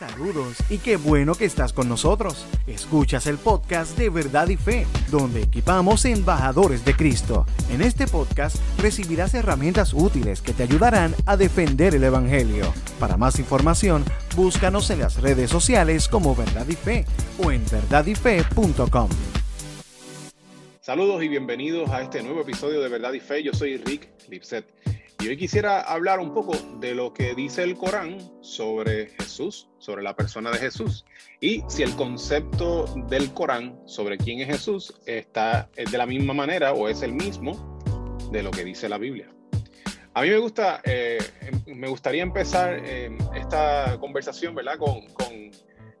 Saludos y qué bueno que estás con nosotros. Escuchas el podcast de Verdad y Fe, donde equipamos embajadores de Cristo. En este podcast recibirás herramientas útiles que te ayudarán a defender el Evangelio. Para más información, búscanos en las redes sociales como Verdad y Fe o en verdadyfe.com. Saludos y bienvenidos a este nuevo episodio de Verdad y Fe. Yo soy Rick Lipset y hoy quisiera hablar un poco de lo que dice el Corán sobre Jesús, sobre la persona de Jesús, y si el concepto del Corán sobre quién es Jesús está de la misma manera o es el mismo de lo que dice la Biblia. A mí me gusta, eh, me gustaría empezar eh, esta conversación, ¿verdad? Con,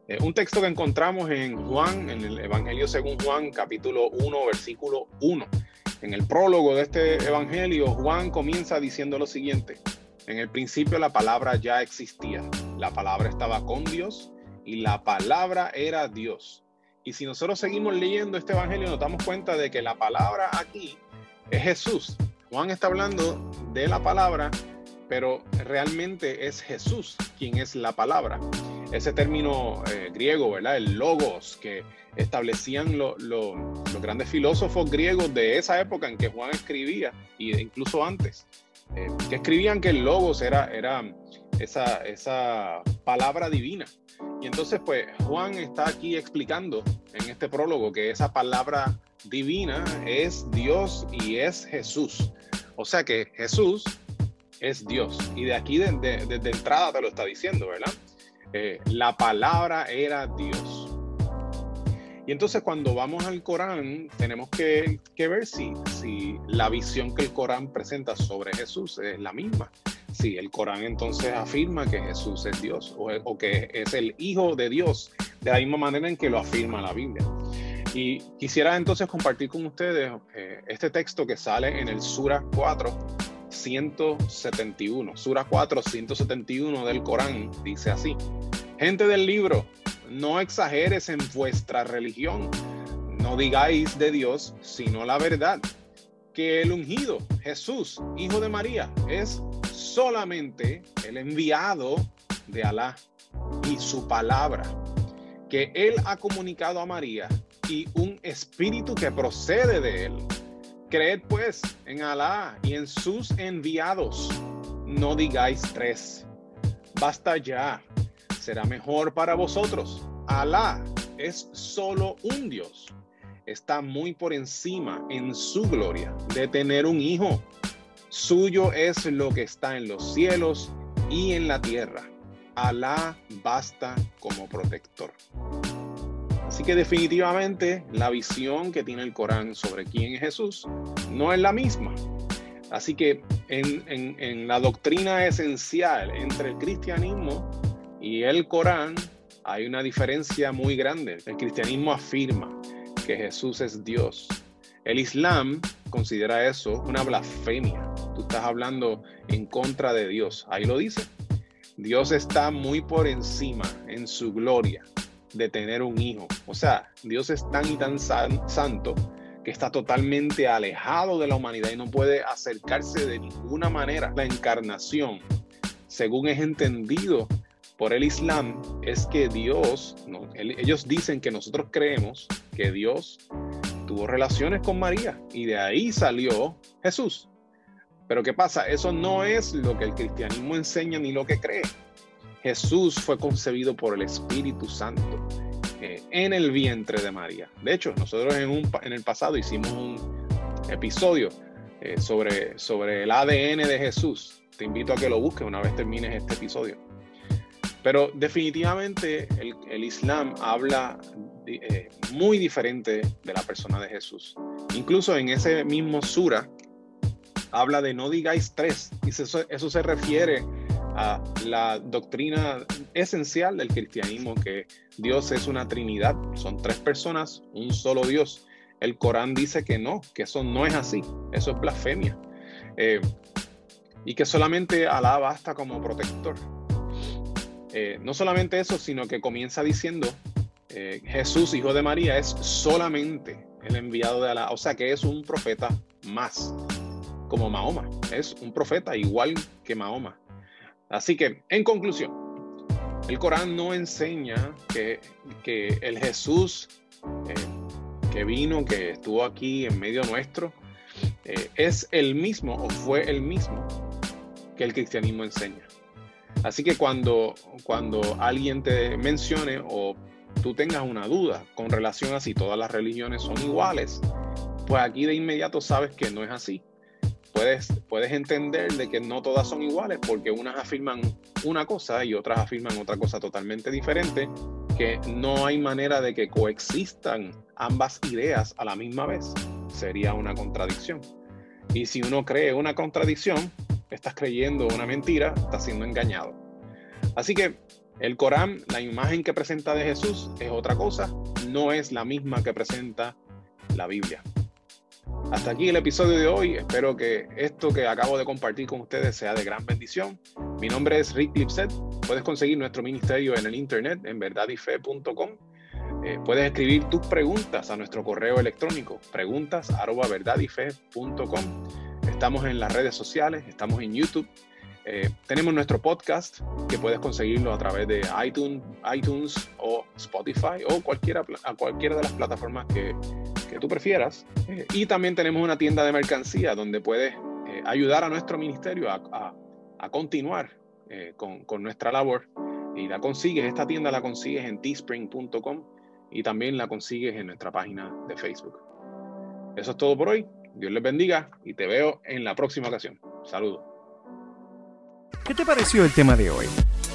eh, un texto que encontramos en Juan, en el Evangelio según Juan, capítulo 1, versículo 1 en el prólogo de este Evangelio, Juan comienza diciendo lo siguiente. En el principio la palabra ya existía. La palabra estaba con Dios y la palabra era Dios. Y si nosotros seguimos leyendo este Evangelio, nos damos cuenta de que la palabra aquí es Jesús. Juan está hablando de la palabra, pero realmente es Jesús quien es la palabra. Ese término eh, griego, ¿verdad? El logos, que establecían los grandes filósofos griegos de esa época en que Juan escribía, e incluso antes, eh, que escribían que el logos era, era esa, esa palabra divina. Y entonces, pues, Juan está aquí explicando en este prólogo que esa palabra divina es Dios y es Jesús. O sea que Jesús es Dios. Y de aquí, desde de, entrada, te lo está diciendo, ¿verdad? Eh, la palabra era Dios. Y entonces cuando vamos al Corán, tenemos que, ver si, si la visión que el Corán presenta sobre Jesús es la misma. Si el Corán entonces afirma que Jesús es Dios o, que es el Hijo de Dios, de la misma manera en que lo afirma la Biblia. Y quisiera entonces compartir con ustedes eh, este texto que sale en el Sura 4, 171. Sura 4, 171 del Corán dice así. Gente del libro, no exageres en vuestra religión. No digáis de Dios sino la verdad. Que el ungido, Jesús, hijo de María, es solamente el enviado de Alá y su palabra, que él ha comunicado a María y un espíritu que procede de él. Creed pues en Alá y en sus enviados. No digáis tres. Basta ya será mejor para vosotros. Alá es solo un Dios. Está muy por encima en su gloria de tener un hijo. Suyo es lo que está en los cielos y en la tierra. Alá basta como protector. Así que definitivamente la visión que tiene el Corán sobre quién es Jesús no es la misma. Así que en, la doctrina esencial entre el cristianismo y el Corán hay una diferencia muy grande. El cristianismo afirma que Jesús es Dios. El Islam considera eso una blasfemia. Tú estás hablando en contra de Dios. Ahí lo dice. Dios está muy por encima en su gloria de tener un hijo. O sea, Dios es tan y tan santo que está totalmente alejado de la humanidad y no puede acercarse de ninguna manera. La encarnación, según es entendido por el Islam es que Dios, ellos dicen que nosotros creemos que Dios tuvo relaciones con María y de ahí salió Jesús. Pero ¿qué pasa? Eso no es lo que el cristianismo enseña ni lo que cree. Jesús fue concebido por el Espíritu Santo eh, en el vientre de María. De hecho, nosotros en, el pasado hicimos un episodio eh, sobre, sobre el ADN de Jesús. Te invito a que lo busques una vez termines este episodio. Pero definitivamente el, Islam habla eh, muy diferente de la persona de Jesús. Incluso en ese mismo sura habla de no digáis tres. Y eso, eso se refiere a la doctrina esencial del cristianismo, que Dios es una trinidad, son tres personas, un solo Dios. El Corán dice que no, que eso no es así, eso es blasfemia. Eh, y que solamente Alá basta como protector. Eh, no solamente eso, sino que comienza diciendo, eh, Jesús, hijo de María, es solamente el enviado de Alá, o sea que es un profeta más, como Mahoma, es un profeta igual que Mahoma. Así que, en conclusión, El Corán no enseña que, el Jesús eh, que vino, que estuvo aquí en medio nuestro, eh, es el mismo o fue el mismo que el cristianismo enseña. Así que cuando, cuando alguien te mencione o tú tengas una duda con relación a si todas las religiones son iguales, pues aquí de inmediato sabes que no es así. Puedes, entender de que no todas son iguales porque unas afirman una cosa y otras afirman otra cosa totalmente diferente, que no hay manera de que coexistan ambas ideas a la misma vez. Sería una contradicción. Y si uno cree una contradicción, estás creyendo una mentira, estás siendo engañado. Así que el Corán, la imagen que presenta de Jesús es otra cosa, no es la misma que presenta la Biblia. Hasta aquí el episodio de hoy. Espero que esto que acabo de compartir con ustedes sea de gran bendición. Mi nombre es Rick Lipset. Puedes conseguir nuestro ministerio en el internet en verdadyfe.com. Eh, puedes escribir tus preguntas a nuestro correo electrónico preguntas Estamos en las redes sociales, estamos en YouTube eh, tenemos nuestro podcast que puedes conseguirlo a través de iTunes, iTunes o Spotify o cualquiera, a cualquiera de las plataformas que, que tú prefieras. Eh, y también tenemos una tienda de mercancía donde puedes eh, ayudar a nuestro ministerio a, a, continuar con, con, nuestra labor. Y la consigues, esta tienda la consigues en teespring.com y también la consigues en nuestra página de Facebook. Eso es todo por hoy. Dios les bendiga y te veo en la próxima ocasión. Saludos. ¿Qué te pareció el tema de hoy?